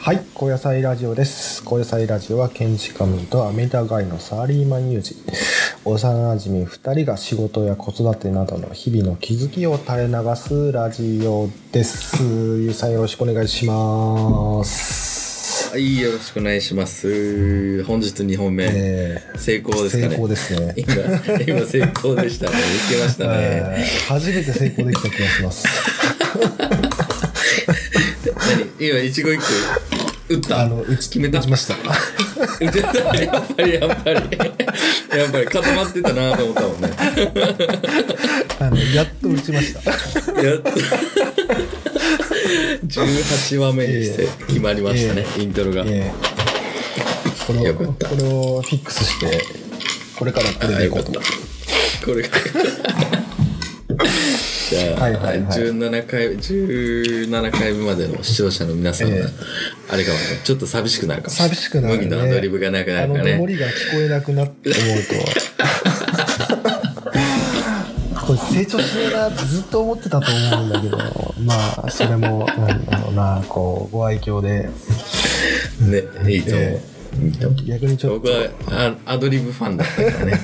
はい、高野菜ラジオです。高野菜ラジオは建築家民とアメリカ街のサラリーマン有事。幼馴染2人が仕事や子育てなどの日々の気づきを垂れ流すラジオです。ゆうさんよろしくお願いします。はい、よろしくお願いします。本日2本目、え成功ですかね。成功ですね。今、今成功でしたね。いけましたね。えー初めて成功できた気がします。何？今、一期一句打った？あの、打ち決めた打ちました。打てたやっぱり、やっぱり。やっぱり固まってたなと思ったもんね。あの、やっと打ちました。やっと。18話目にして決まりましたね、イントロが。えーこれを、よかったこれをフィックスして、これからこれでいこうと思って。これが。じゃあ、はいはいはい17回、17回目までの視聴者の皆さんが、ええあれかもね、ちょっと寂しくなるかもしれない。寂しくなるね。麦のアドリブがなくなるからね。が聞こえなくなって思うと。これ成長しねえなってずっと思ってたと思うんだけど、まあ、それも、なんだろうな、こう、ご愛嬌で、ね、いいと思う。えいいと思う逆にちょっと、僕はあアドリブファンだったからね。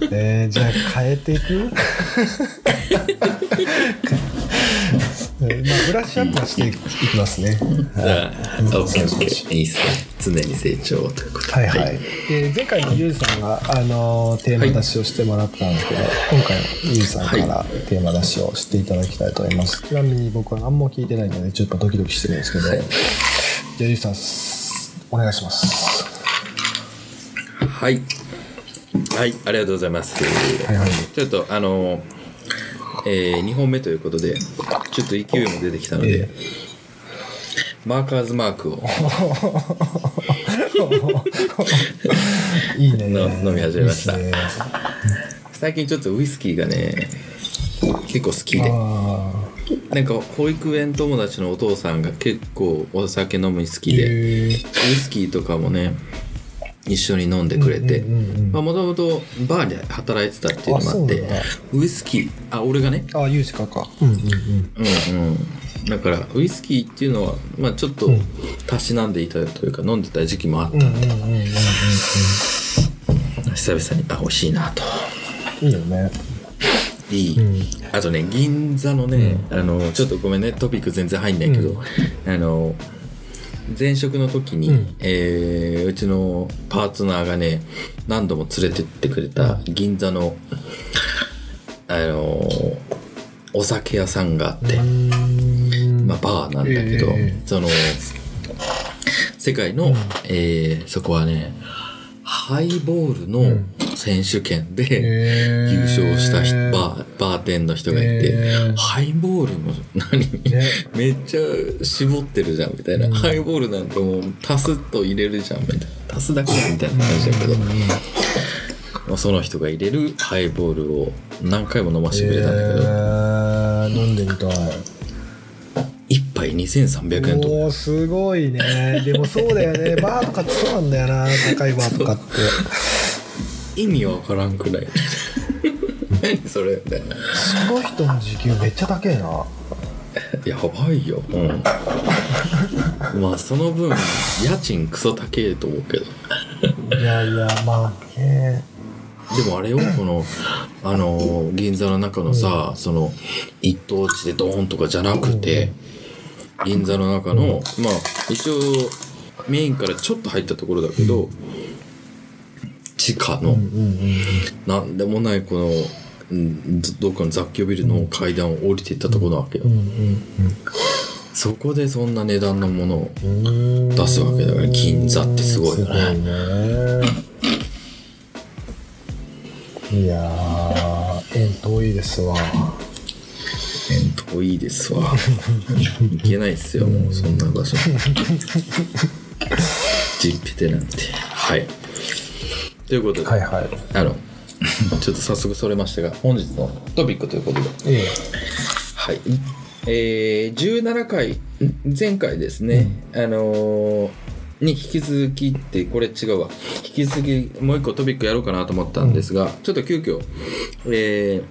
えー、じゃあ変えていく？え ーまあ、ブラッシュアップはしていきますね。じゃあ、オッケーオッケー。いいっすね。常に成長ということで。はいはい。で前回のゆうじさんが、あのテーマ出しをしてもらったんですけど、今回のゆうじさんからテーマ出しをしていただきたいと思います。ちなみに僕は何も聞いてないので、ちょっとドキドキしてるんですけど、じゃあゆうじさん、お願いします。はい。はい、ありがとうございます。はいはい。ちょっと、あの、えー、2本目ということで、ちょっと勢いも出てきたので、えマーカーズマークを。いいね。の飲み始めました。最近ちょっとウイスキーがね結構好きで。あなんか保育園友達のお父さんが結構お酒飲むの好ーきで。ウイスキーとかもね一緒に飲んでくれてもともとバーで働いてたっていうのもあってウイスキーあ俺がね。あ、ゆうじかか。うんうんうん。うんうん。だからウイスキーっていうのはまあちょっとうん。たしなんでいたというか飲んでた時期もあった。うんうんうんうんうん久々にあ美味しいなと。うん。いいよね。いい、うん。あとね銀座のね、あのちょっとごめんねトピック全然入んないけど、うん。あの前職の時に、うん。えーうちのパートナーがね何度も連れてってくれた銀座のあのお酒屋さんがあって、うん。まあ、バーなんだけど、ええ。その世界の、えーそこはねハイボールの選手権で、へー。優勝した人バーバーテンの人がいて、へー。ハイボールの何、ね。めっちゃ絞ってるじゃんみたいな、うん。ハイボールなんかもう足すと入れるじゃんみたいな。足すだけみたいな感じだけど、まあその人が入れるハイボールを何回も飲ませてくれたん。だけど、えー飲んでみたい。一杯2300円とかおーすごいね。でもそうだよね。バーとかってそうなんだよな。高いバーとかって。意味わからんくらい？何それみたいなその人の時給めっちゃ高えな。やばいようんまあその分家賃クソ高えと思うけどいやいや、まあね。でもあれよこのあの銀座の中のさ、その一等地でドーンとかじゃなくて、銀座の中の、まあ一応メインからちょっと入ったところだけど、地下の、なんでもないこのうんどどっかの雑居ビルの階段を降りていったところなわけよ、そこでそんな値段のものを。出すわけだから銀座ってすごいよね。いね。いやー、縁遠いですわ。遠いですわ。行けないっすよもうそんな場所。実費でなんて。はい。ということで、はいはい。あのちょっと早速それましたが本日のトピックということで。えはい。えー、17回ん前回ですね、あのーに引き続きってこれ違うわ。引き続きもう一個トピックやろうかなと思ったんですが、ちょっと急遽えー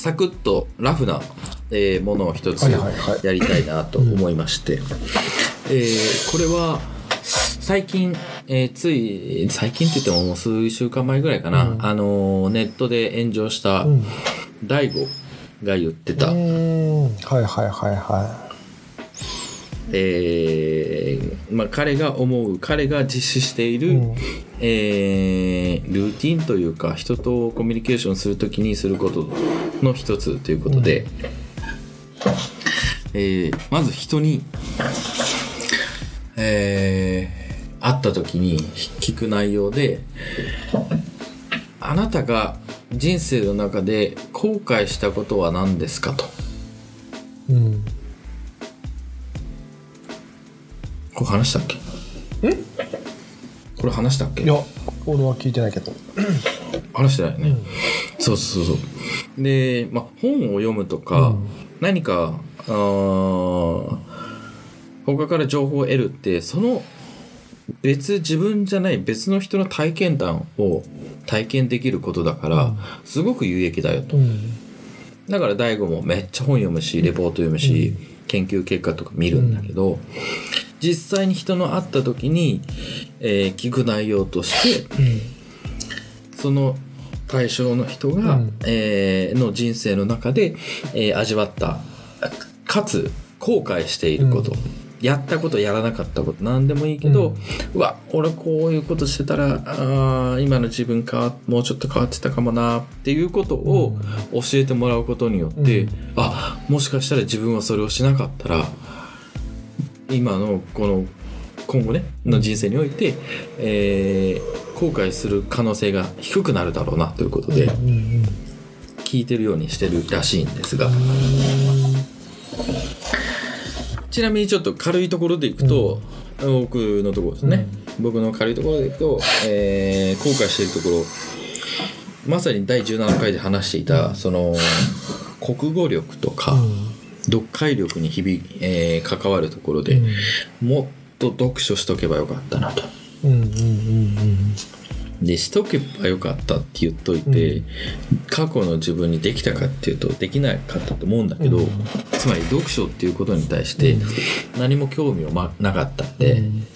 サクッとラフなえーものを一つやりたいなと思いまして、えーこれは最近、えーつい最近って言ってももう数週間前ぐらいかな、うん。あのーネットで炎上したうん。大悟が言ってた、うーん。はいはいはいはえーまあ、彼が思う彼が実施している、いうん。えールーティンというか人とコミュニケーションするときにすることの一つということで、えーまず人に、えー会った時に聞く内容であなたが人生の中で後悔したことは何ですかと。うん。これ話したっけ？これ話したっけ？いや俺は聞いてないけど。話してないよね、うん。そうそうそう。で、まあ、本を読むとか、うん何か他から情報を得るってその別自分じゃない別の人の体験談を体験できることだから、うん。すごく有益だよと。うん。だから大悟もめっちゃ本読むしレポート読むし、研究結果とか見るんだけど、実際に人の会った時に、えー聞く内容としてうん。その対象の人が、うん。えーの人生の中で、えー味わったかつ後悔していること、うん。やったことやらなかったこと。何でもいいけど、うわ俺こういうことしてたらあー今の自分かもうちょっと変わってたかもなっていうことを教えてもらうことによって、うん。あもしかしたら自分はそれをしなかったら今のこの今後ねの人生において、えー後悔する可能性が低くなるだろうなということでうんうん聞いてるようにしてるらしいんですが。ちなみにちょっと軽いところでいくと、僕のところですね、僕の軽いところでいくと、えー後悔しているところまさに第17回で話していたその国語力とか、読解力に日々、えー関わるところで、もっと読書しとけばよかったなと。うんうんうんうんでしとけばよかったって言っといて、うん。過去の自分にできたかっていうとできなかったと思うんだけど、うん。つまり読書っていうことに対してうん。何も興味を、ま、なかったんで、うん。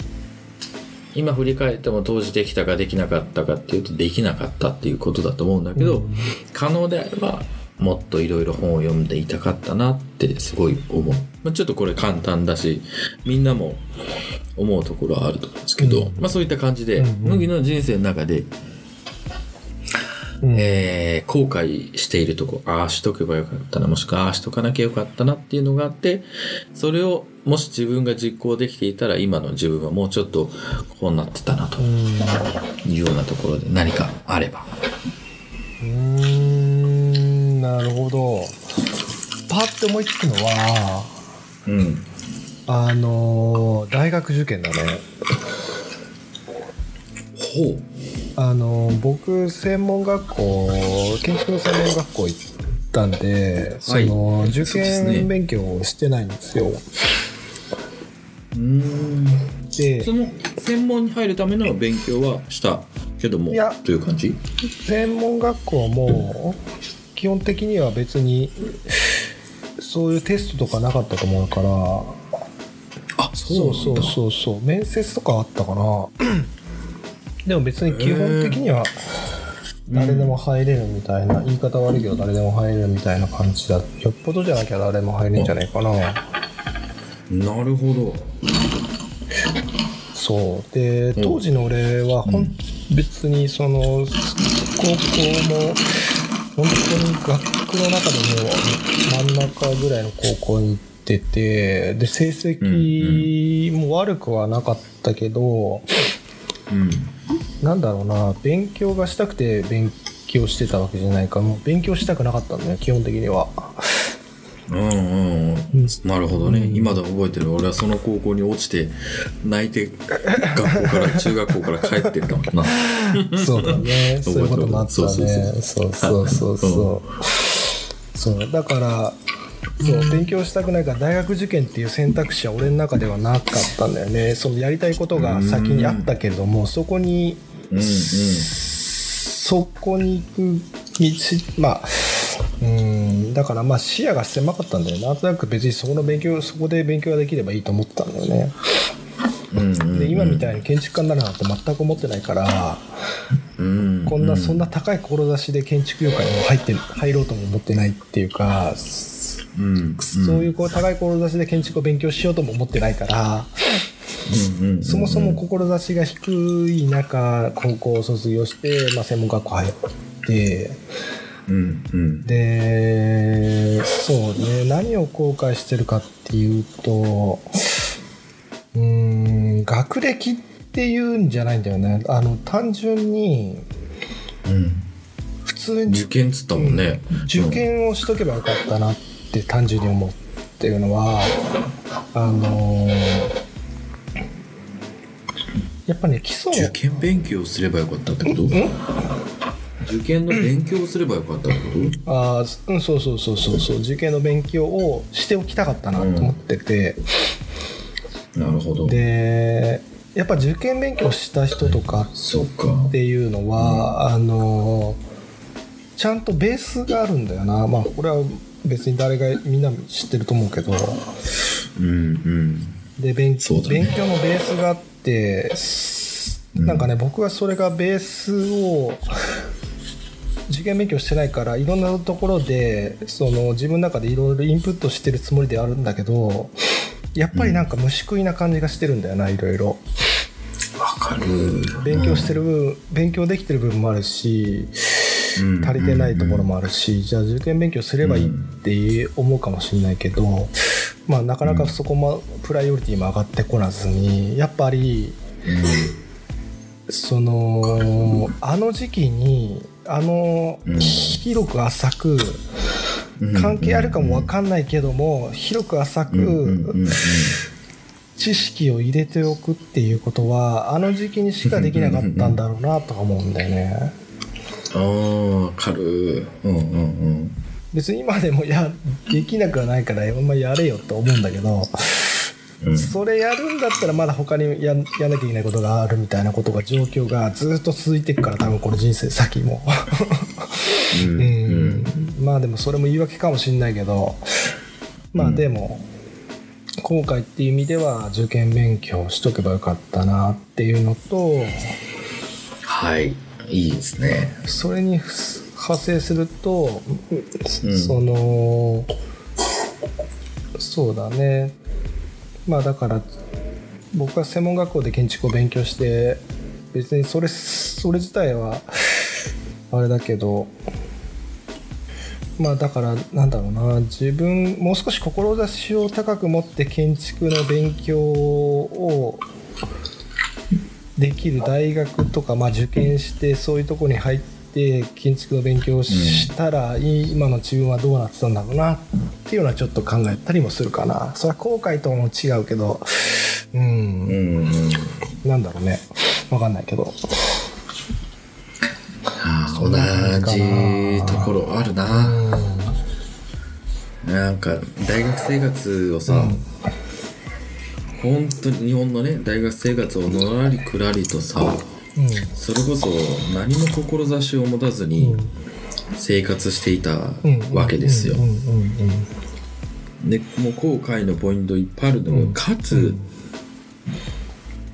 今振り返っても当時できたかできなかったかっていうとできなかったっていうことだと思うんだけど、うん。可能であればもっといろいろ本を読んでいたかったなってすごい思う、まあ、ちょっとこれ簡単だしみんなも思うところはあると思うんですけど、うん。まあそういった感じで、うんうん。麦の人生の中でうん。えー後悔しているとこああしとけばよかったなもしくはああしとかなきゃよかったなっていうのがあってそれをもし自分が実行できていたら今の自分はもうちょっとこうなってたなとうん。いうようなところで何かあれば。うーんなるほど。パッて思いつくのはうん。あのー大学受験だね。ほう。あのー僕専門学校建築の専門学校行ったんで、その受そうですね験勉強をしてないんですよ。うん。でその専門に入るための勉強はしたけどもいやという感じ？専門学校も基本的には別にそういうテストとかなかったと思うから。あそうそうそうそう面接とかあったかな。でも別に基本的には誰でも入れるみたいな、言い方悪いけど誰でも入れるみたいな感じだ。よっぽどじゃなきゃ誰も入れんじゃないかな。なるほど。そう。で当時の俺はほん、別にその高校も本当に学区の中でも真ん中ぐらいの高校に行っててで成績も悪くはなかったけど、うん。なんだろうな勉強がしたくて勉強してたわけじゃないからもう勉強したくなかったんだよ基本的には。うんうんうんうんなるほどね、うん。今でも覚えてる。俺はその高校に落ちて泣いて学校から中学校から帰ってったもんな。そうだね。そういうこともあったね。そうそうそうそう。そうだからそう勉強したくないから大学受験っていう選択肢は俺の中ではなかったんだよね。そのやりたいことが先にあったけれどもそこにうんうん。そこに行く道まあううんだからまあ視野が狭かったんだよなんとなく別にそこの勉強そこで勉強ができればいいと思ってたんだよね。うんうんうん。で今みたいに建築家になるなんて全く思ってないからうんこんなそんな高い志で建築業界にも入って入ろうとも思ってないっていうかうんそういうこう高い志で建築を勉強しようとも思ってないからうんうんうん。そもそも志が低い中高校を卒業して、まあ、専門学校入ってうんうん。でそうね何を後悔してるかっていうとうーん学歴っていうんじゃないんだよね。あの単純にうん。普通に。受験っつったもんね。受験をしとけばよかったなって単純に思うっていうのはあのやっぱね基礎受験勉強すればよかったってこと？受験の勉強をすればよかったってことあーうんそうそうそうそうそう。受験の勉強をしておきたかったなと思ってて、なるほど。でやっぱ受験勉強した人とかそっか。っていうのは、あのちゃんとベースがあるんだよな。まあこれは別に誰がみんな知ってると思うけど。うんうん。で勉ね。勉強のベースがあってすなんかね、僕はそれがベースを受験勉強してないからいろんなところでその自分の中でいろいろインプットしてるつもりであるんだけどやっぱりなんか虫食いな感じがしてるんだよないろいろ。わかる。勉強してる分勉強できてる部分もあるし足りてないところもあるしじゃあ受験勉強すればいいって思うかもしれないけど、まあ、なかなかそこもプライオリティも上がってこなずにやっぱりそのあの時期にあのうん。広く浅くうん。関係あるかも分かんないけども広く浅く知識を入れておくっていうことはあの時期にしかできなかったんだろうなとか思うんだよね。ああ軽いうんうんうん。別に今でもやできなくはないからお前やれよと思うんだけど、うん。それやるんだったらまだ他にややんなきゃいけないことがあるみたいなことが状況がずっと続いていくから多分この人生先も。ううん。ん。まあでもそれも言い訳かもしんないけどまあでも、後悔っていう意味では受験勉強しとけばよかったなっていうのとはい。いいですね。それに派生すると、うん。そのそうだねまあだから僕は専門学校で建築を勉強して別にそれそれ自体は あれだけどまあだからなんだろうな自分もう少し志を高く持って建築の勉強をできる大学とか、まあ、受験してそういうとこに入って建築の勉強をしたら、今の自分はどうなってたんだろうなっていうのはちょっと考えたりもするかな。それは後悔とも違うけどうん、うんうんなんだろうね。わかんないけど。同じところあるな、なんか大学生活をさ、本当に日本のね大学生活をのらりくらりとさうんそれこそ何も志を持たずに生活していたうん。わけですよ。でもう後悔のポイントいっぱいあるのかつ、うん。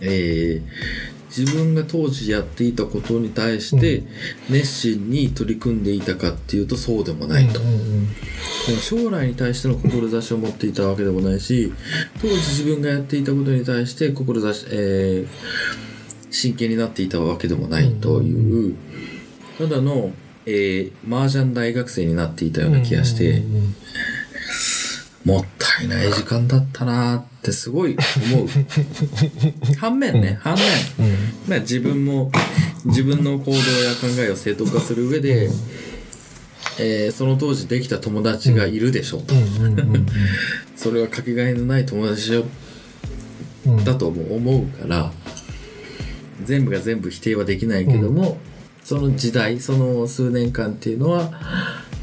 えー自分が当時やっていたことに対して熱心に取り組んでいたかっていうとそうでもないと。将来に対しての志を持っていたわけでもないし当時自分がやっていたことに対して志、えー真剣になっていたわけでもないという、ただの、えー、麻雀大学生になっていたような気がして、もったいない時間だったなーってすごい思う。反面ね反面、うん。まあ、自分も自分の行動や考えを正当化する上で、えーその当時できた友達がいるでしょうと、それはかけがえのない友達うんだとも思うから全部が全部否定はできないけども、その時代その数年間っていうのは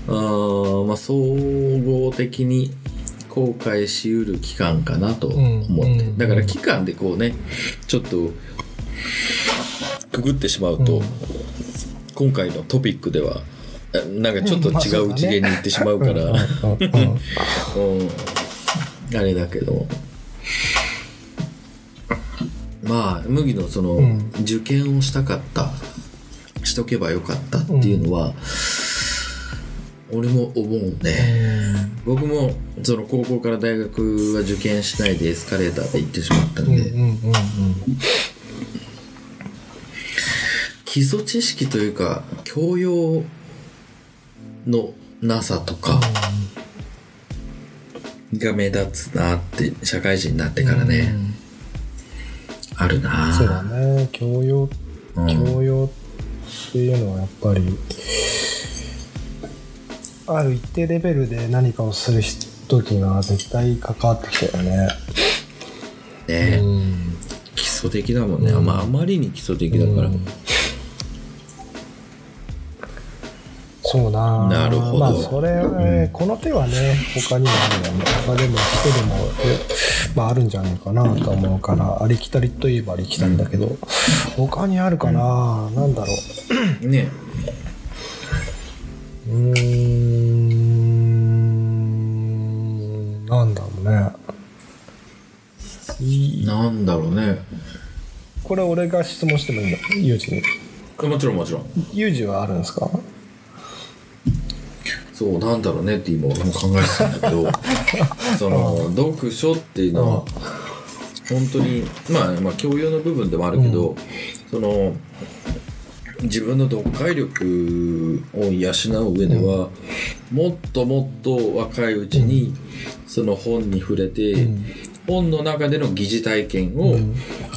あー、まあ、総合的に後悔しうる期間かなと思って、うんうん。だから期間でこうねちょっとくぐってしまうと、うん。今回のトピックではなんかちょっと違う次元に行ってしまうから、うんうんうん。うん。あれだけどまあ麦のその、うん。受験をしたかったしとけばよかったっていうのは、俺も思うね。僕もその高校から大学は受験しないでエスカレーターで行ってしまったんうんで、うんうんうん。基礎知識というか教養のなさとかが目立つなって社会人になってからね、あるな。そうだね。教養うん。教養っていうのはやっぱりある一定レベルで何かをする時には絶対関わってきたよね。ね、うん。基礎的だもんね、まあ、あまりに基礎的だから、うんそうな。なるほど。まあそれ、うん。この手はね他にもあるよね他でも人でもえまああるんじゃないかなと思うからありきたりといえばありきたりだけど、他にあるかな、なんだろう。ね。うーんなんだろうね。いなんだろうね。これ俺が質問してもいいの？ユージに。もちろんもちろん。ユージはあるんですか？そうなんだろうねって今俺も考えてたんだけど その読書っていうのは本当にまあまあ教養の部分でもあるけど、その自分の読解力を養う上では、もっともっと若いうちにその本に触れて、うん。本の中での疑似体験をうん。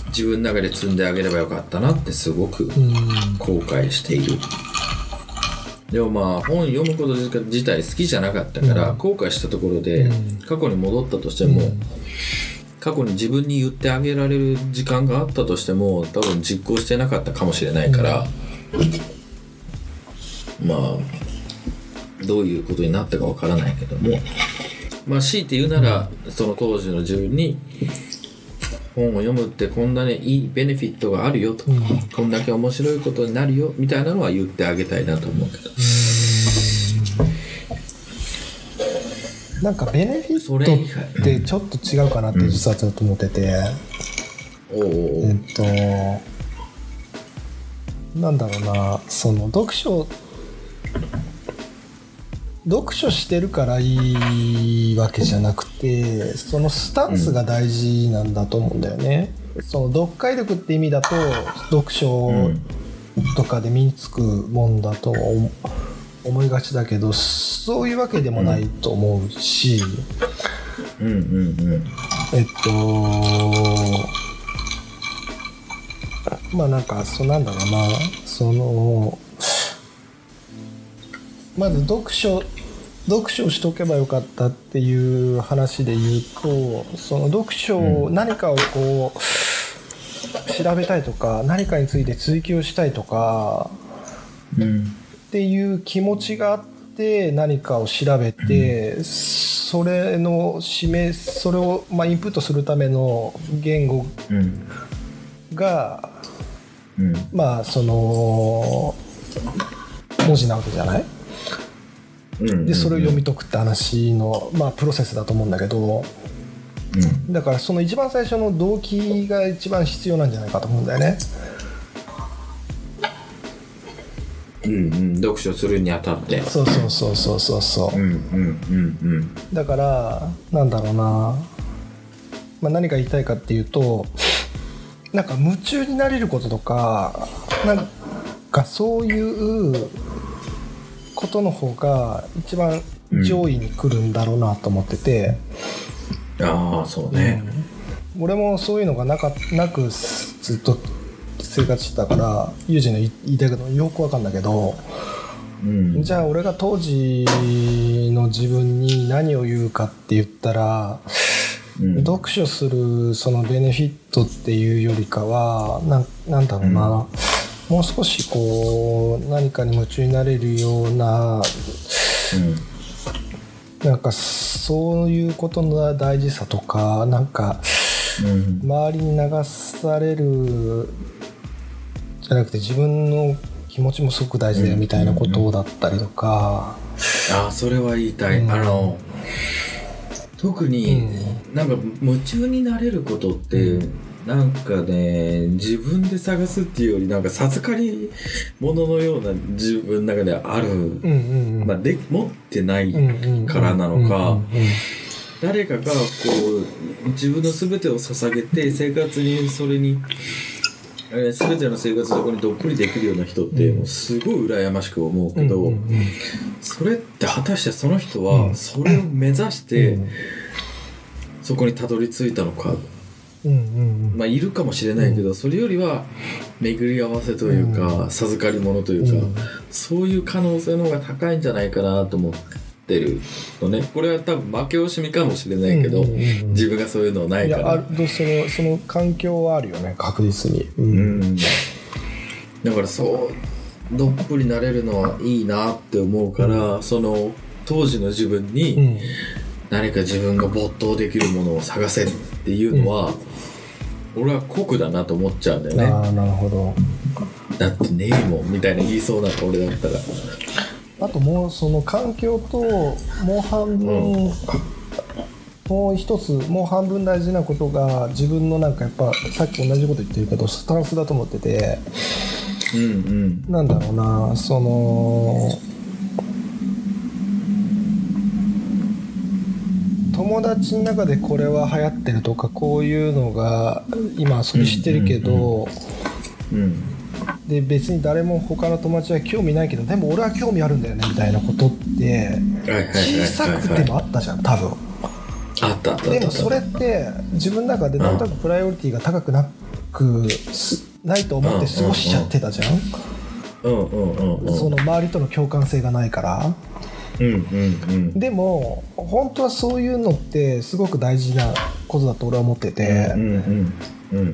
自分の中で積んであげればよかったなってすごくうん。後悔しているでもまあ本読むこと自体好きじゃなかったから、うん。後悔したところでうん。過去に戻ったとしても、うん。過去に自分に言ってあげられる時間があったとしても多分実行してなかったかもしれないから、まあどういうことになったかわからないけども。まあ強いて言うなら、その当時の自分に本を読むってこんなにいいベネフィットがあるよと、うん。こんだけ面白いことになるよみたいなのは言ってあげたいなと思うけど、なんかベネフィッ外トってちょっと違うかなって実はちょっと思ってて、おうおうおう。えっとなんだろうなその読書読書してるからいいわけじゃなくてそのスタンスが大事なんだと思うんだよね。その読解力って意味だと読書うんとかで身につくもんだと思思いがちだけどそういうわけでもないと思うし、うんうんうん。えっとまあなんかそうなんだろうな。そのまず読書読書をしとけばよかったっていう話で言うとその読書を、うん何かをこう調べたいとか何かについて追求したいとかうんっていう気持ちがあって何かを調べて、それの示それをまあインプットするための言語うん。がうん。まあその文字なわけじゃない？うんでそれを読み解くって話の、まあ、プロセスだと思うんだけどうん。だからその一番最初の動機が一番必要なんじゃないかと思うんだよね。うんうん。読書するにあたって。そうそうそうそうそうそう。うんうんうん。だからなんだろうな、まあ、何が言いたいかっていうとなんか夢中になれることとかなんかそういうことの方が一番上位に来るんだろうなと思ってて、うんああそうね。うん。俺もそういうのがなかなくずっと生活してたからユージの言いたいことよくわかんだけど、うん。じゃあ俺が当時の自分に何を言うかって言ったら、うん。読書するそのベネフィットっていうよりかはなんなんだろうな、もう少しこう何かに夢中になれるようななんかそういうことの大事さとかなんかうん。周りに流されるじゃなくて自分の気持ちもすごく大事だよみたいなことだったりとか、ああそれは言いたい、うん。あの特にうなんか夢中になれることって、なんかね自分で探すっていうよりなんか授かり物のような自分の中である、うんうんうん。まあ、で持ってない、からなのか誰かがこう自分の全てを捧げて生活にそれにえー全ての生活そこにどっぷりできるような人ってうん。もうすごい羨ましく思ううんけど、うんうんそれって果たしてその人うはん。それを目指してうん。そこにたどり着いたのか、うんうんまあいるかもしれないけどそれよりは巡り合わせというか授かり物というか、うん。そういう可能性の方が高いんじゃないかなと思ってるのね。これは多分負け惜しみかもしれないけど、うんうんうん自分がそういうのないいから。やあるそのその環境はあるよね確実に、ううん。だからそうどっぷりなれるのはいいなって思うから、その当時の自分うにん。何か自分が没頭できるものを探せっていうのは、俺は酷だなと思っちゃうんだよね。ああなるほど。だってねえもんみたいな言いそうな俺だったら。あともうその環境ともう半分、もう一つもう半分大事なことが自分のなんかやっぱさっき同じこと言ってるけどスタンスだと思ってて。うんうん。なんだろうなその友達の中でこれは流行ってるとかこういうのが今それ知ってるけど、うんで別に誰も他の友達は興味ないけどでも俺は興味あるんだよねみたいなことって小さくてもあったじゃん多分。あったあったでもそれって自分の中でなんとなくプライオリティが高くなくすないと思って過ごしちゃってたじゃん。うんうんうんうん。その周りとの共感性がないから。うんうんうんでも本当はそういうのってすごく大事なことだと俺は思ってて、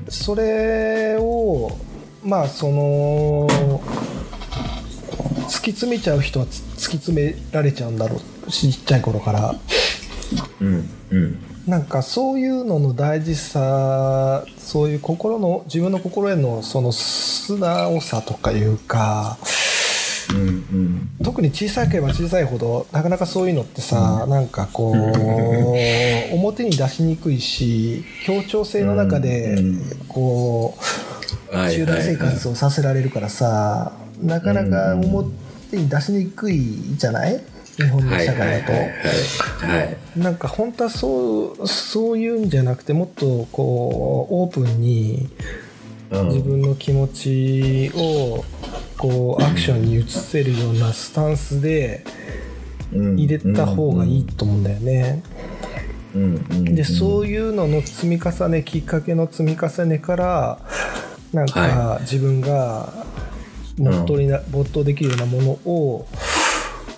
それをまあその突き詰めちゃう人はつ突き詰められちゃうんだろうしちっちゃい頃から。うんうん。なんかそういうのの大事さそういう心の自分の心へのその素直さとかいうかうんうん。特に小さければ小さいほどなかなかそういうのってさ、なんかこう 表に出しにくいし協調性の中でうんこうはい集団生活をさせられるからさなかなかうん表に出しにくいじゃない？日本のはい社会だと。なんか本当はそうそういうんじゃなくてもっとこうオープンにうん自分の気持ちをこうアクションに移せるようなスタンスで入れた方がいいと思うんだよね。でそういうのの積み重ねきっかけの積み重ねからなんかは自分が没頭にな没頭できるようなものを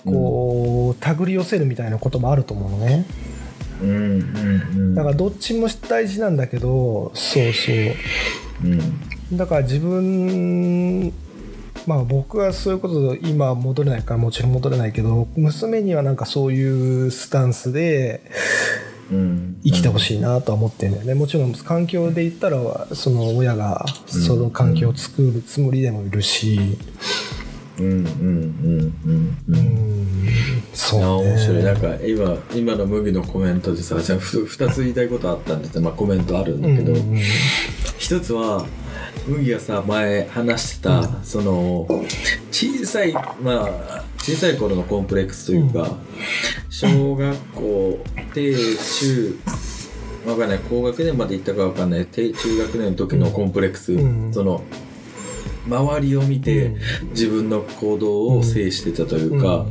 こう手繰り寄せるみたいなこともあると思うのね。だからどっちも大事なんだけどそうそううん。だから自分まあ僕はそういうことで今は戻れないからもちろん戻れないけど娘にはなんかそういうスタンスでうん。生きてほしいなとは思ってるんだよね。もちろん環境で言ったらその親がその環境を作るつもりでもいるし。うんうんうんうんううん。んそうあね面白い。なんか今今の麦のコメントでさじゃあふ2つ言いたいことあったんです。よまあコメントあるんだけど、うんうんうん一つは麦がさ前話してた、その小さいまあ小さい頃のコンプレックスというか、小学校低中わかんない高学年まで行ったかわかんない低中学年の時のコンプレックス、うん。その周りを見てうん。自分の行動を制してたというか、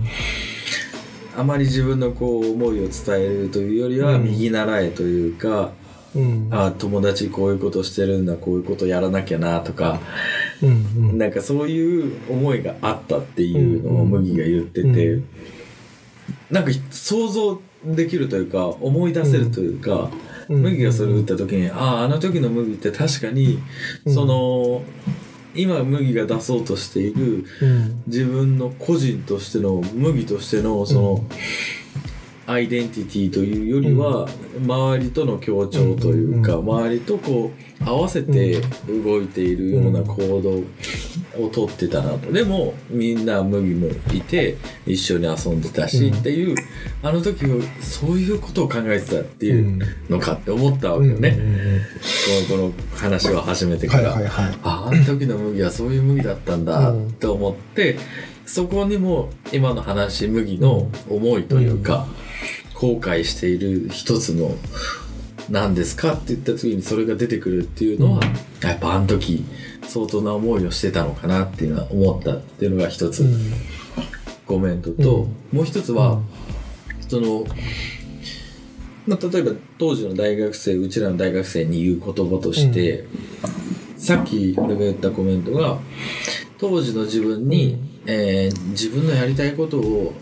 あまり自分のこう思いを伝えるというよりはうん。右習えというか、うん。あ友達こういうことしてるんだこういうことやらなきゃなとかうんうん。なんかそういう思いがあったっていうのをうん麦が言ってて、うん。なんか想像できるというか思い出せるというか、うん。麦がそれを打った時にあああの時の麦って確かにうん。その、今麦が出そうとしているうん。自分の個人としての麦としてのその、アイデンティティというよりは、周りとの協調というか、うん周りとこう合わせて動いているような行動をとってたなと。でもみんな麦もいて一緒に遊んでたし、うん。っていうあの時はそういうことを考えてたっていうのかって思ったわけよね。このこの話を始めてから。ああの時の麦はそういう麦だったんだうん。と思って、そこにも今の話麦の思いというか、後悔している一つの何ですかって言った時にそれが出てくるっていうのは、やっぱあの時相当な思いをしてたのかなっていうのは思ったっていうのが一つ。うん。コメントと、うん。もう一つは、その、まあ、例えば当時の大学生うちらの大学生に言う言葉として、さっき俺が言ったコメントが当時の自分に、えー自分のやりたいことを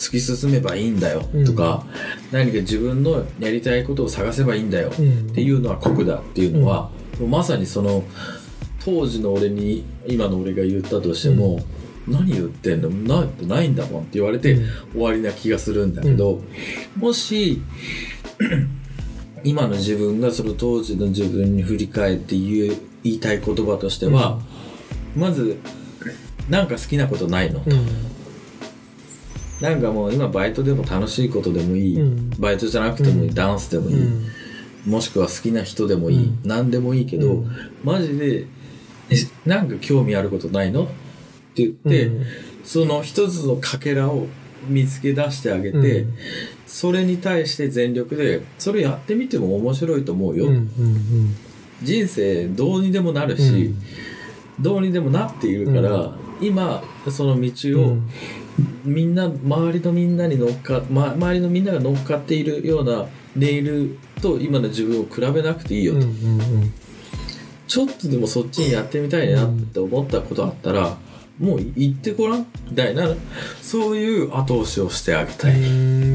突き進めばいいんだよとか、何か自分のやりたいことを探せばいいんだようん。っていうのは酷だっていうのは、もうまさにその当時の俺に今の俺が言ったとしても、何言ってんの？なないんだもんって言われて、うん。終わりな気がするんだけど、もし 今の自分がその当時の自分に振り返って言いたい言葉としては、まずなんか好きなことないの、うんなんかもう今バイトでも楽しいことでもいい、うん。バイトじゃなくてもいい、うん。ダンスでもいい、うん。もしくは好きな人でもいい、うん。何でもいいけど、うん。マジでえなんか興味あることないの？って言って、うん。その一つのかけらを見つけ出してあげて、うん。それに対して全力でそれやってみても面白いと思うよ、人生どうにでもなるし、どうにでもなっているから、今そのうん。道を、みんな周りのみんなに乗っか、ま、周りのみんなが乗っかっているようなレールと今の自分を比べなくていいよと、うんうんちょっとでもそっちにやってみたいなって思ったことあったら、もう行ってごらんみたいなそういう後押しをしてあげたい。う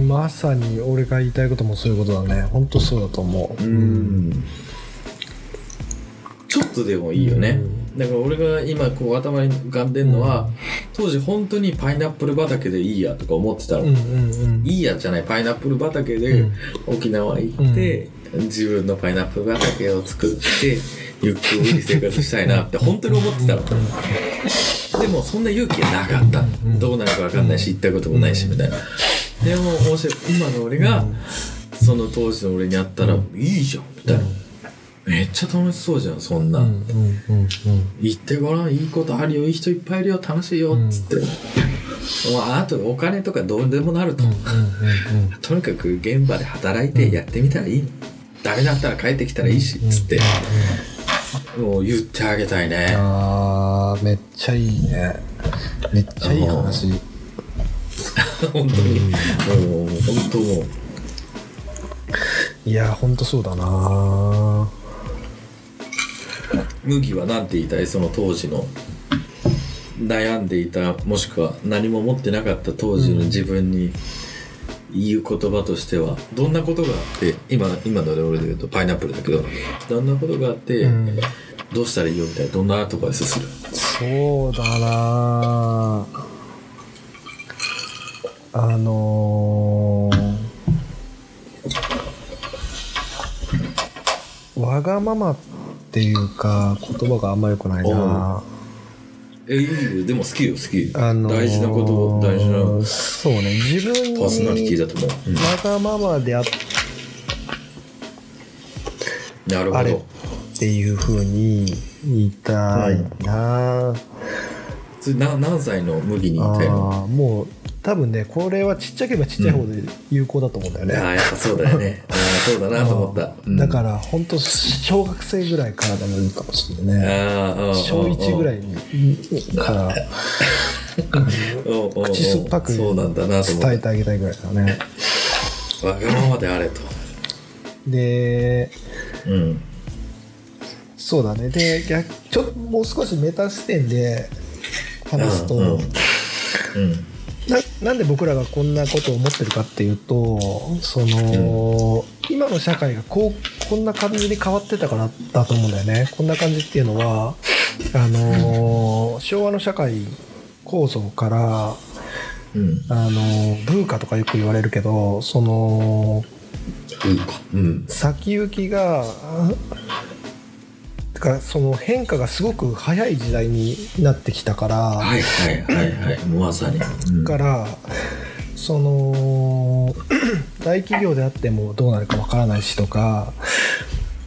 んまさに俺が言いたいこともそういうことだね。本当そうだと思う。うん。ちょっとでもいいよね、うんだから俺が今こう頭に浮かんでるのは、当時本当にパイナップル畑でいいやとか思ってたの、いいやじゃないパイナップル畑でうん。沖縄行って、自分のパイナップル畑を作ってゆっくり生活したいなって本当に思ってたの、でもそんな勇気がなかった、んどうなるか分かんないし行ったこともないしみたいな。でも面白い今の俺が、その当時の俺に会ったら、いいじゃんみたいな、めっちゃ楽しそうじゃんそんな、うんうんうんうん行ってごらんいいことあるよいい人いっぱいいるよ楽しいよっつって、もうあとお金とかどうでもなると、うんうんうんとにかく現場で働いてやってみたらいい。の、ダメだったら帰ってきたらいいしっつって、もう言ってあげたいね、あーめっちゃいいね。めっちゃいい話。本当に、もう本当もう。いや本当そうだな麦は何て言いたい？その当時の。悩んでいたもしくは何も持ってなかった当時の自分に言う言葉としてはどんなことがあって今今の俺で言うとパイナップルだけどどんなことがあって、うん。どうしたらいいよみたいなどんなアドバイスする？そうだな。あのー。わがままっていうか言葉があんま良くないな。えいいよ。でも好きよ好き、あのー大事なこと大事な。そうね自分にパーソナリティだと思う、うん。わがままであっなるほあれっどていう風に言いたいな、それな何歳の麦に言いたいのもう多分ねこれはちっちゃければちっちゃい方で有効だと思うんだよね、ああやっぱそうだよね そうだなと思った、うん。だから本当小学生ぐらいからでもいいかもしれないね。小1ぐらいいから。口酸っぱくそうなんだなと思っ伝えてあげたいぐらいだね。たわがままであれと。でうん。そうだね。で逆ちょっともう少しメタ視点で話すと、うんうん。うん。ななんで僕らがこんなことを思ってるかっていうとその、今の社会がこうこんな感じに変わってたからだと思うんだよねこんな感じっていうのはあのー昭和の社会構造からうん。あのブーカとかよく言われるけどそのうん。先行きがてかその変化がすごく早い時代になってきたから、はいはいはいはい。まさに。うんからその 大企業であってもどうなるかわからないしとか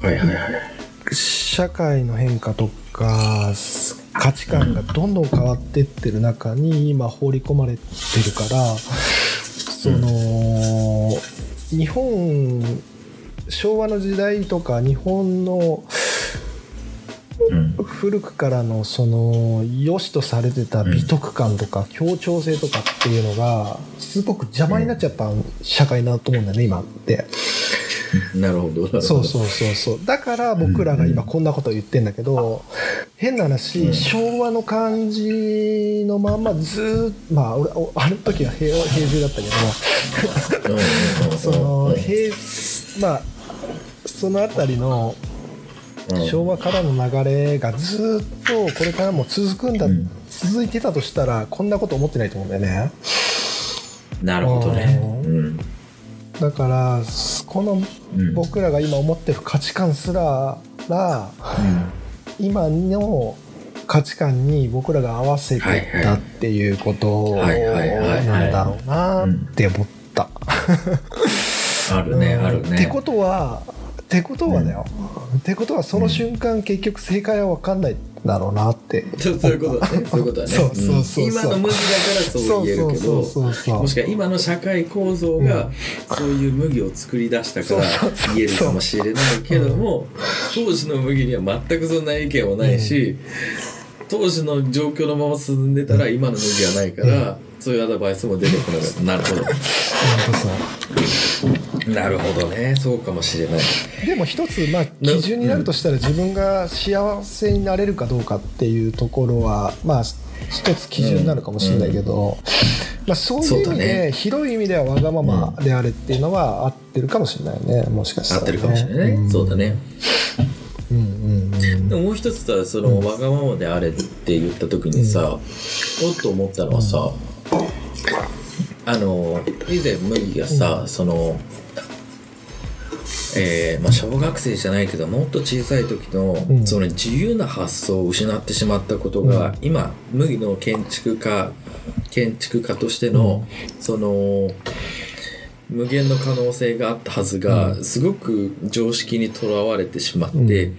はいはいはい。社会の変化とか価値観がどんどん変わってってる中に今放り込まれてるからその日本昭和の時代とか日本の。古くからのその良しとされてた美徳感とか協調性とかっていうのがすごく邪魔になっちゃった社会だと思うんだよね今って。なるほど。そうそうそうそう。だから僕らが今こんなこと言ってんだけど、変な話、うん。昭和の感じのまんまずーっとまあ俺おあの時は平和平成だったけどその平まあその辺りのうん昭和からの流れがずーっとこれからも続くんだ、うん。続いてたとしたらこんなこと思ってないと思うんだよね。なるほどね。ううん。だからこのうん。僕らが今思ってる価値観すらら今の価値観に僕らが合わせてたっていうことなんだろうなって思った。あるね、うんあるね。ってことはってことはだよ、ってことはその瞬間結局正解は分かんないだろうなって。そうそういうことだね。そういうことだね。そうそうそうそう。ん今の麦だからそう言えるけど、もしくは今の社会構造がそういう麦を作り出したから言えるかもしれないけども、当時の麦には全くそんな意見はないし、当時の状況のまま進んでたら今の麦はないから、そういうアドバイスも出てこなかった。なるほ本当そうど。なるほどね。そうかもしれない。でも一つまあ基準になるとしたら自分が幸せになれるかどうかっていうところはまあ一つ基準になるかもしれないけど、まあ、そういう意味そうだで、ね広い意味ではわがままであれっていうのは合ってるかもしれないねもしかしたら、ね、合ってるかもしれないね。んそうだね。うんうんうんでももう一つさその、わがままであれって言った時にさ、おっと思ったのはさ、あの以前麦がさ、そのえーまあ、小学生じゃないけどもっと小さい時の,、うん。その自由な発想を失ってしまったことが、うん。今麦の建築家建築家としての、その無限の可能性があったはずが、うん。すごく常識にとらわれてしまって、うん。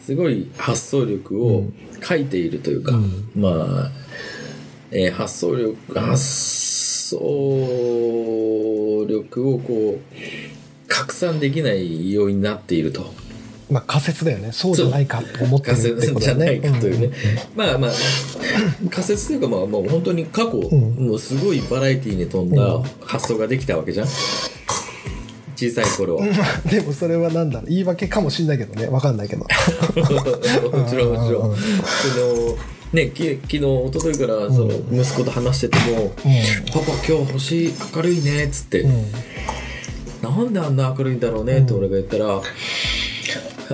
すごい発想力をうん。欠いているというか、うん。まあ、えー発想力発想力をこう拡散できないようになっていると。まあ仮説だよね。そうじゃないかと思ってる仮ってことだね。説じゃないかというね、んん。まあまあ仮説というかまあもう本当に過去、んもうすごいバラエティーに富んだ発想ができたわけじゃん。小さい頃は。でもそれはなんだろう。言い訳かもしれないけどね。わかんないけど。もちろんもちろうん。ん。そのねき昨日一昨日からその息子と話しててもう「パパ今日星明るいね」っつって、なんであんな明るいんだろうねって俺が言ったら、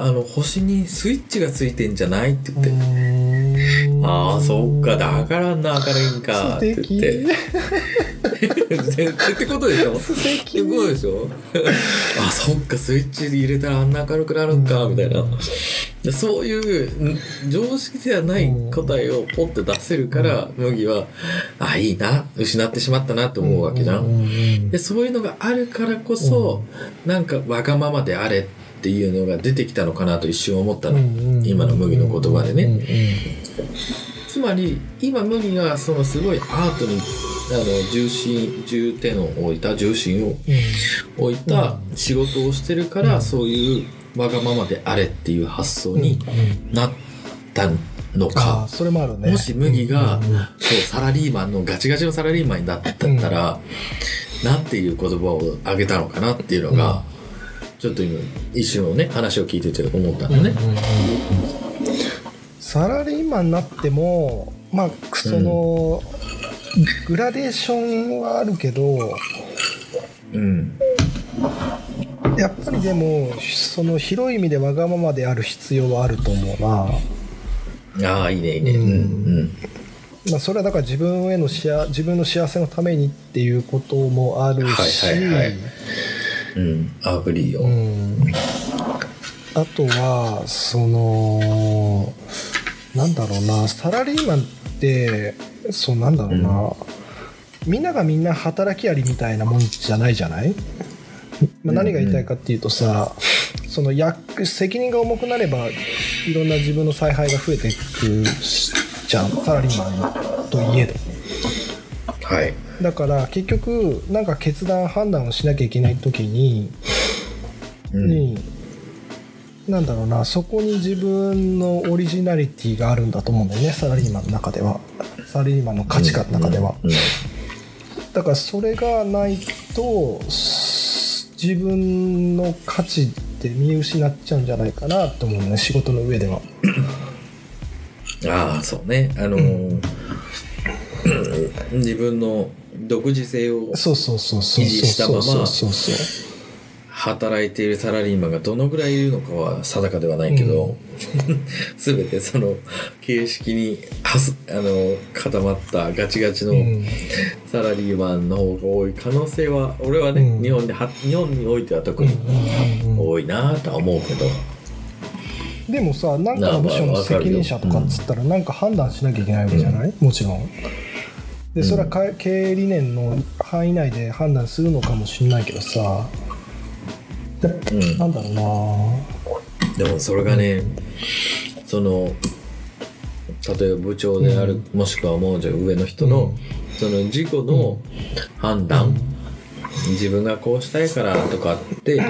あの星にスイッチがついてんじゃない？って言って、うん。ああそっかだからあんな明るいんかって言って。ってことでしょ？ってことでしょ？あそっかスイッチ入れたらあんな明るくなるんかみたいなでそういうん常識ではない答えをポッと出せるから麦はあいいな失ってしまったなって思うわけじゃん。でそういうのがあるからこそ、なんかわがままであれっていうのが出てきたのかなと一瞬思ったの、今の麦の言葉でね、つまり今麦がそのすごいアートにあの重心重点を置いた重心を置いた仕事をしてるから、そういうわがままであれっていう発想になったのあか。あ、それもあるね。もし麦が、うんうんそうサラリーマンのガチガチのサラリーマンになったら、なんていう言葉をあげたのかなっていうのが、ちょっと今一瞬のね話を聞いてて思ったのね。サラリーマンになってもまあその、グラデーションはあるけどうんやっぱりでもその広い意味でわがままである必要はあると思うな。ああいいねいいね。ううんんうん。まあ、それはだから自分への幸自分の幸せのためにっていうこともあるし、はいはいはい。うん agree よ、うん、あとはそのなんだろうな。サラリーマンってそうなんだろうな、みんながみんな働きありみたいなもんじゃないじゃない、まあ、何が言いたいかっていうとさ、その役責任が重くなればいろんな自分の采配が増えていくじゃん。サラリーマンといえど。はい。だから結局なんか決断判断をしなきゃいけない時に、うん。になんだろうなそこに自分のオリジナリティがあるんだと思うんだよねサラリーマンの中では。サラリーマンの価値観の中では、うんだからそれがないとす自分の価値って見失っちゃうんじゃないかなと思うね仕事の上では。ああそうね。あのー自分の独自性をそうそうそうそう。維持したまそうまそうそう働いているサラリーマンがどのぐらいいるのかは定かではないけど、全てその形式にあの固まったガチガチのうん。サラリーマンの方が多い可能性は俺はね、うん。日本では日本においては特にうんうんうん多いなとは思うけど、でもさなんかの部署の責任者とかっつったらなんか判断しなきゃいけないわけじゃない、もちろん。でそれはか経営理念の範囲内で判断するのかもしれないけどさうん。なんだろうな。でもそれがね、その例えば部長である、もしくはもうじゃあ上の人の、その自己の判断、自分がこうしたいからとかって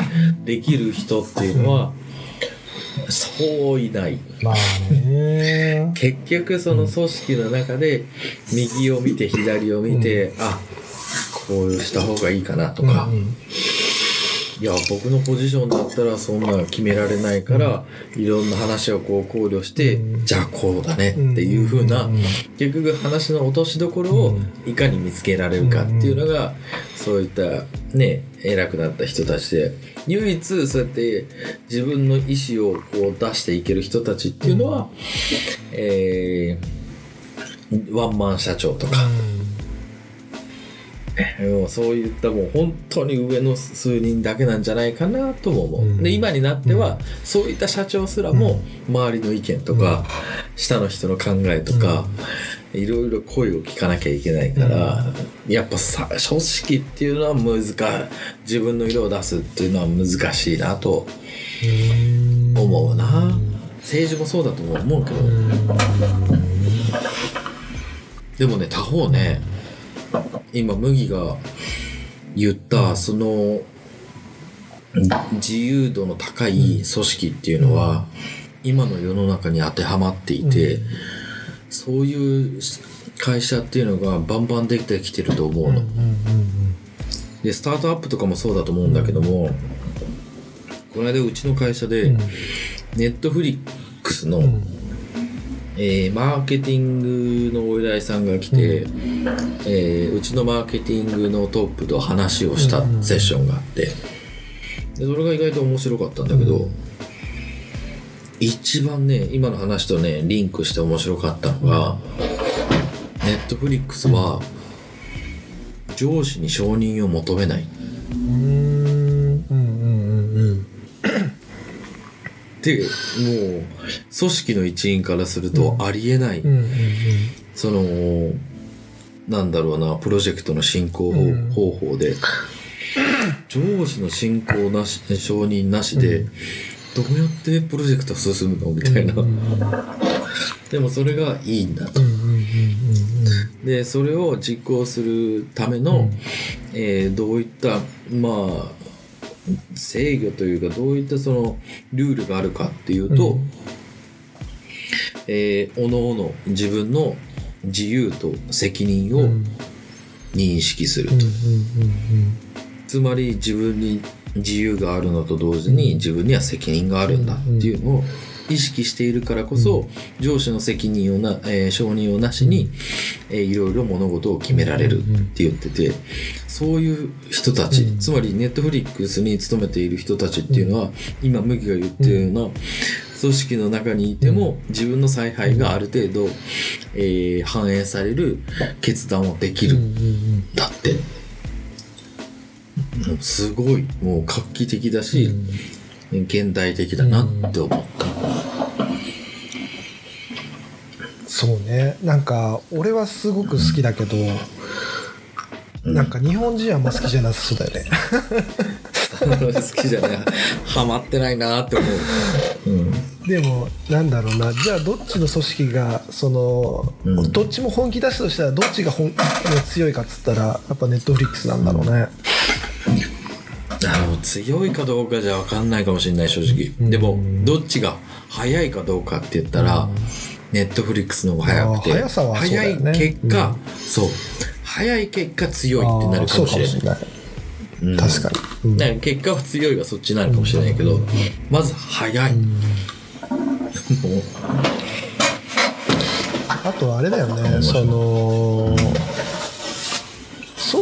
できる人っていうのは、そういない。まあね。結局その組織の中で右を見て左を見て、あこうした方がいいかなとか、うんうんいや僕のポジションだったらそんなの決められないから、いろんな話をこう考慮して、うん。じゃあこうだねっていう風な、結局話の落としどころをいかに見つけられるかっていうのが、そういったね偉くなった人たちで唯一そうやって自分の意思をこう出していける人たちっていうのは、えーワンマン社長とか、もうそういったもう本当に上の数人だけなんじゃないかなとも思う、うん。で今になっては、そういった社長すらも周りの意見とか、下の人の考えとか、いろいろ声を聞かなきゃいけないから、やっぱさ組織っていうのは難自分の色を出すっていうのは難しいなとうん。思うな。政治もそうだと思うけど、でもね他方ね今麦が言ったその自由度の高い組織っていうのは今の世の中に当てはまっていて、そういう会社っていうのがバンバンできてきてると思うの。でスタートアップとかもそうだと思うんだけども、この間うちの会社で、ネットフリックスの、えーマーケティングのお依頼さんが来て、えーうちのマーケティングのトップと話をしたうん。セッションがあってでそれが意外と面白かったんだけど、一番ね今の話とねリンクして面白かったのが、ネットフリックスは上司に承認を求めないってもう組織の一員からするとありえない、そのなんだろうなプロジェクトの進行うん。方法で、上司の進行なし承認なしで、うん。どうやってプロジェクト進むのみたいな、でもそれがいいんだと、でそれを実行するための、うん。えーどういったまあ制御というかどういったそのルールがあるかっていうと、うん。えー、おのおの自分の自由と責任を認識すると、うんつまり自分に自由があるのと同時に自分には責任があるんだっていうのを意識しているからこそ、上司の責任をな、えー承認をなしに、えーいろいろ物事を決められるって言ってて、そういう人たち、うん。つまりネットフリックスに勤めている人たちっていうのは、今麦が言ってるような、組織の中にいても、自分の采配がある程度、えー反映される決断をできる、だって。すごいもう画期的だし、現代的だなって思った、そうね。なんか俺はすごく好きだけど、なんか日本人はあんま好きじゃなさそうだよね。好きじゃないハマってないなって思う、うん。でもなんだろうな。じゃあどっちの組織がその、うん。どっちも本気出すとしたらどっちが本、ね、強いかっつったらやっぱネットフリックスなんだろうね、あの強いかどうかじゃ分かんないかもしれない正直、でもどっちが早いかどうかって言ったら、ネットフリックスの方が早くて速さはね。早い結果、そう。早い結果強いってなるかもしれない。うん。確かに、うん。だから結果は強いはそっちになるかもしれないけど、まず早い、もう。あとあれだよねその組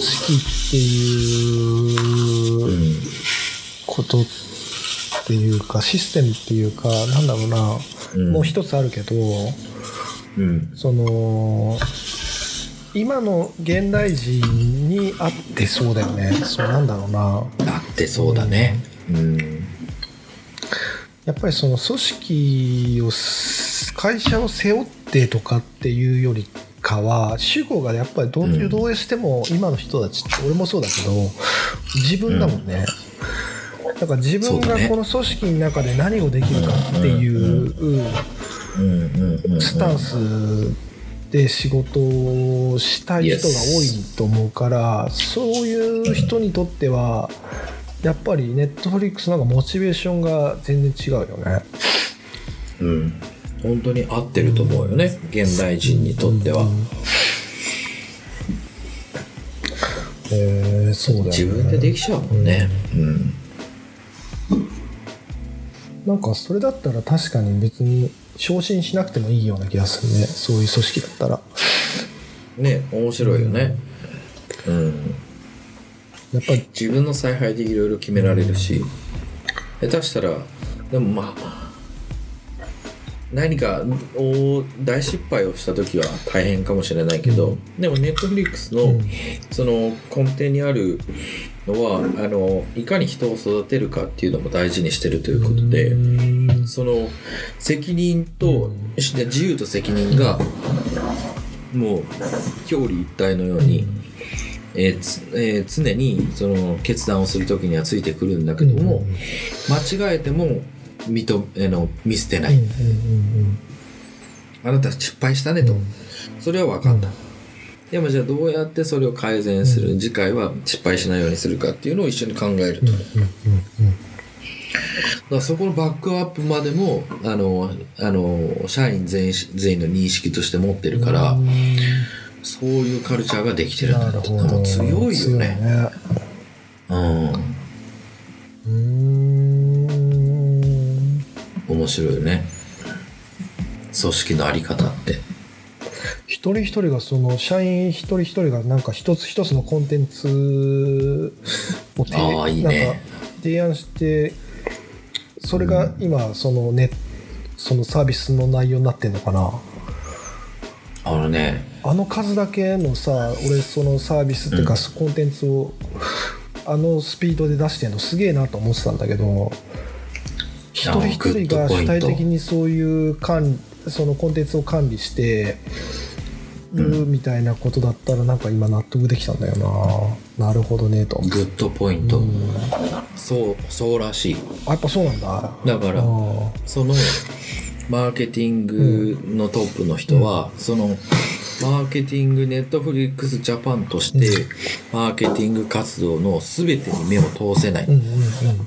織っていううんことっていうかシステムっていうかなんだろうな、うんもう一つあるけどうん。その今の現代人にあってそうだよね。そうなんだろうな。だってそうだね。うん。やっぱりその組織を会社を背負ってとかっていうよりかは主語がやっぱりどううん。どうしても今の人たちって俺もそうだけど自分だもんね、だから自分がこの組織の中で何をできるかっていううんうんうんスタンスで仕事をしたい人が多いと思うからそういう人にとってはやっぱりネットフリックスなんかモチベーションが全然違うよね。うん。本当に合ってると思うよね。現代人にとっては、えー、そうだよね。自分でできちゃうもんね。うんなんかそれだったら確かに別に昇進しなくてもいいような気がするね。そういう組織だったら。ね面白いよね。うん。やっぱり。自分の采配でいろいろ決められるし。下手したらでもまあ何か大大失敗をした時は大変かもしれないけど、でもネットフリックスの、うん。その根底にあるのはあのいかに人を育てるかっていうのも大事にしてるということで、うんその責任と、し自由と責任がもう表裏一体のように、えーつえー常にその決断をする時にはついてくるんだけども、間違えても認めあの見捨てない、あなた失敗したねと、うん。それは分かった、でもじゃあどうやってそれを改善する、次回は失敗しないようにするかっていうのを一緒に考えると、そこのバックアップまでもあのあの社員全員全員の認識として持ってるから、うん。そういうカルチャーができてるんなだって。もう強いよね。ね。うん。うーん。面白いよね。組織のあり方って一人一人がその社員一人一人がなんか一つ一つのコンテンツを提いいね。なんか提案してそれが今そのねそのサービスの内容になってんのかな。あのね。あの数だけのさ俺そのサービスっていうか、うん。コンテンツをあのスピードで出してるのすげえなと思ってたんだけど一人一人が主体的にそういう管そのコンテンツを管理してるみたいなことだったらなんか今納得できたんだよな。なるほどねと、 Good point、うん。そうそうらしい。あやっぱそうなんだ。だからそのマーケティングのトップの人は、そのマーケティング Netflix Japan として、マーケティング活動の全てに目を通せない、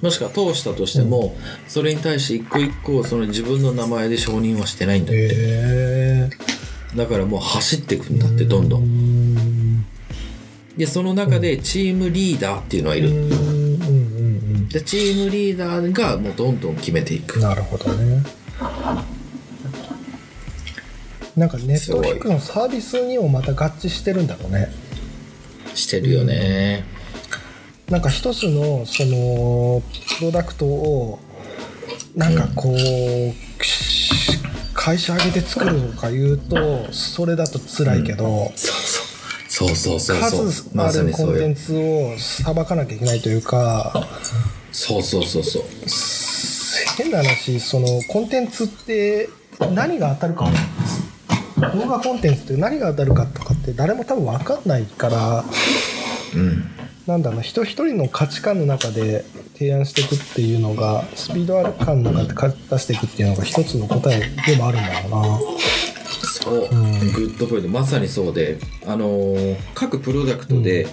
もしくは通したとしても、それに対して一個一個その自分の名前で承認はしてないんだって、だからもう走っていくんだってどん。どんん。でその中でチームリーダーっていうのがいる、でチームリーダーがもうどんどん決めていく。うんなるほどねなんかネットフリックスのサービスにもまた合致してるんだろうね。してるよね。なんか一つのそのプロダクトをなんかこう、し会社挙げて作るとか言うとそれだと辛いけど、そうそう。そうそうそう数あるにそういう。コンテンツをさばかなきゃいけないというかそうそうそうそう。変な話そのコンテンツって何が当たるか動画コンテンツって何が当たるかとかって誰も多分分かんないからうんなんだろうな人一人の価値観の中で提案していくっていうのがスピードある感の中で出していくっていうのが一つの答えでもあるんだろうな。そう、ん。グッドポイントまさにそうで。あのー各プロダクトで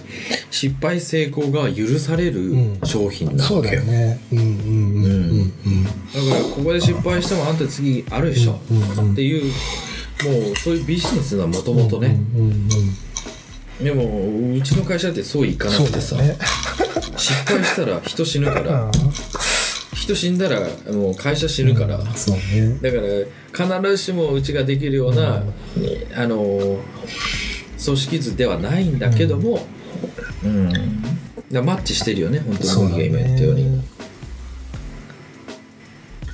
失敗成功が許されるうん。商品なそうだわけよ。うんうんうんうん。だからここで失敗してもあんた次あるでしょ、うんうんうん。っていうもうそういうビジネスなもともとうん。ね、うんうんうんでもうちの会社ってそういかなくてさ、ね。失敗したら人死ぬからう人死んだらもう会社死ぬから、うね。だから必ずしもうちができるような、あの組織図ではないんだけども、うんだマッチしてるよね本当にそうだ麦が今言ったように。ね。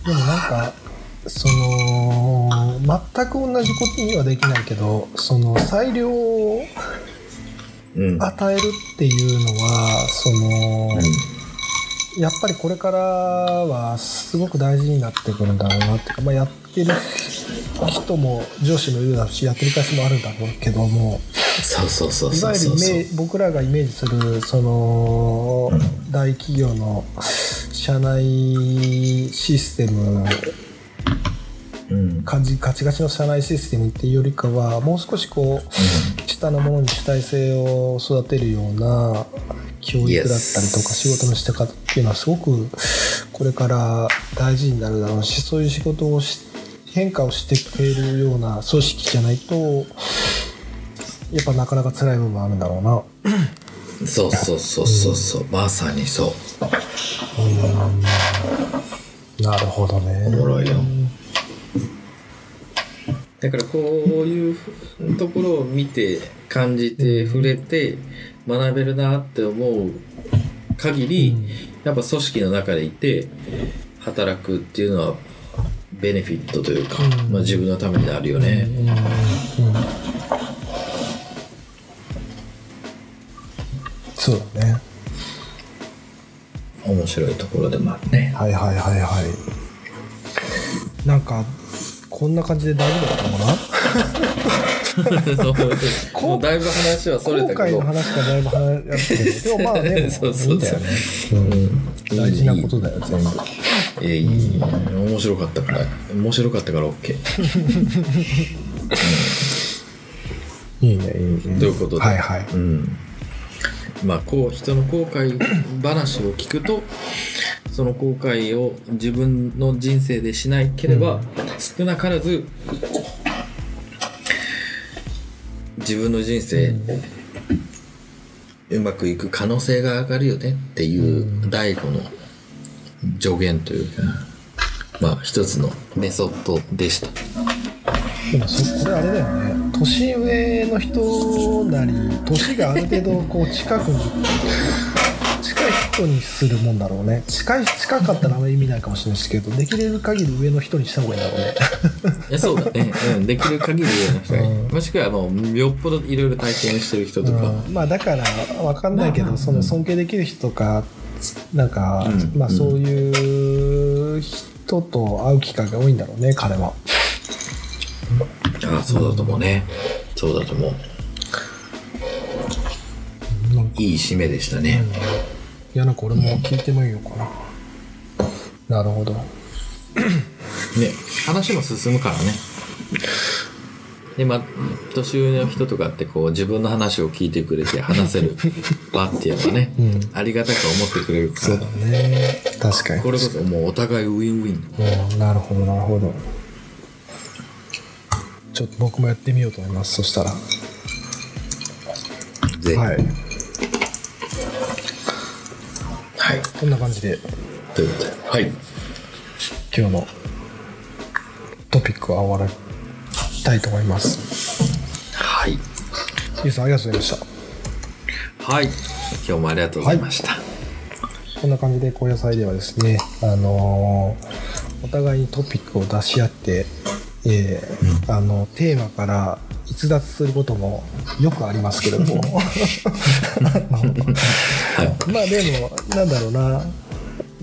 でもなんかその全く同じことにはできないけどその裁量をうん。与えるっていうのはその、やっぱりこれからはすごく大事になってくるんだろうなって。いうか、まあ、やってる人も上司もいるだろうしやってる会社もあるんだろうけども。そうそうそういわゆる僕らがイメージするその大企業の社内システムうん。カチカチの社内システムっていうよりかはもう少しこう下のものに主体性を育てるような教育だったりとか仕事のして方っていうのはすごくこれから大事になるだろう。しそういう仕事をし変化をしてくれるような組織じゃないとやっぱなかなか辛い部分あるんだろうな。そうそうそうそうそう。まさにそう。なるほどね。おもろいよだからこういうところを見て感じて触れて学べるなって思う限り、やっぱ組織の中でいて働くっていうのはベネフィットというか、うん。まあ、自分のためになるよね、そうだね。面白いところでもあるね。はいはいはいはい。なんか、こんな感じで大丈夫だったのかな？そうだいぶ話はそれ後たけど。悔の話がだいぶ話やってるけど、でもまあね、そうそうそう。ね。うん大事なことだよ、全部。いやいい面白かったから。面白かったから OK いいね、いいね。ということで、はいはい。うん、まあこう人の後悔話を聞くとその後悔を自分の人生でしなければ、少なからず自分の人生、うまくいく可能性が上がるよねっていう第五の助言というかまあ一つのメソッドでした。でもそこれあれだよね。年上の人なり年がある程度こう近くに人にするもんだろうね。近い近かったらあんまり意味ないかもしれないですけどできれる限り上の人にした方がいいんだろうね。いやそうだね、うん、できる限り上の人がいい、うん。もしくはもうよっぽどいろいろ体験してる人とか、うん。まあだからわかんないけどその尊敬できる人とかなんか、うん。まあそういう人と会う機会が多いんだろうね彼は。ああそうだと思うね。そうだと思う。いい締めでしたね、いやなんか俺も聞いてもいいのかな。なるほど。ね話も進むからね。でまあ年上の人とかってこう自分の話を聞いてくれて話せる場っていうのはね、うん。ありがたく思ってくれるから。そうだね。確かに。これこそもうお互いウィンウィン。うんなるほどなるほど。ちょっと僕もやってみようと思いますそしたら。はいはい。こんな感じで。ということで。はい。今日のトピックは終わりたいと思います。はい。ゆうさんありがとうございました。はい。今日もありがとうございました、こんな感じで高野菜ではですね、あのーお互いにトピックを出し合って、えーあのテーマから逸脱することもよくありますけれども。はい。まあでもなんだろうな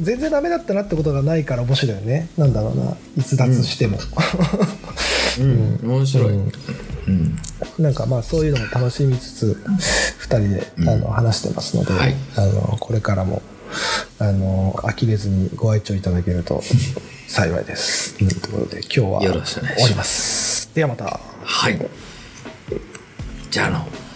全然ダメだったなってことがないから面白いよねなんだろうな逸脱しても、うん。面白い。うんうん。なんかまあそういうのも楽しみつつ2人で、あの話してますので、はいあのこれからもあの呆れずにご愛聴いただけると幸いです。というところで今日はよろしくお願いします。ではまた。はい。じゃあの。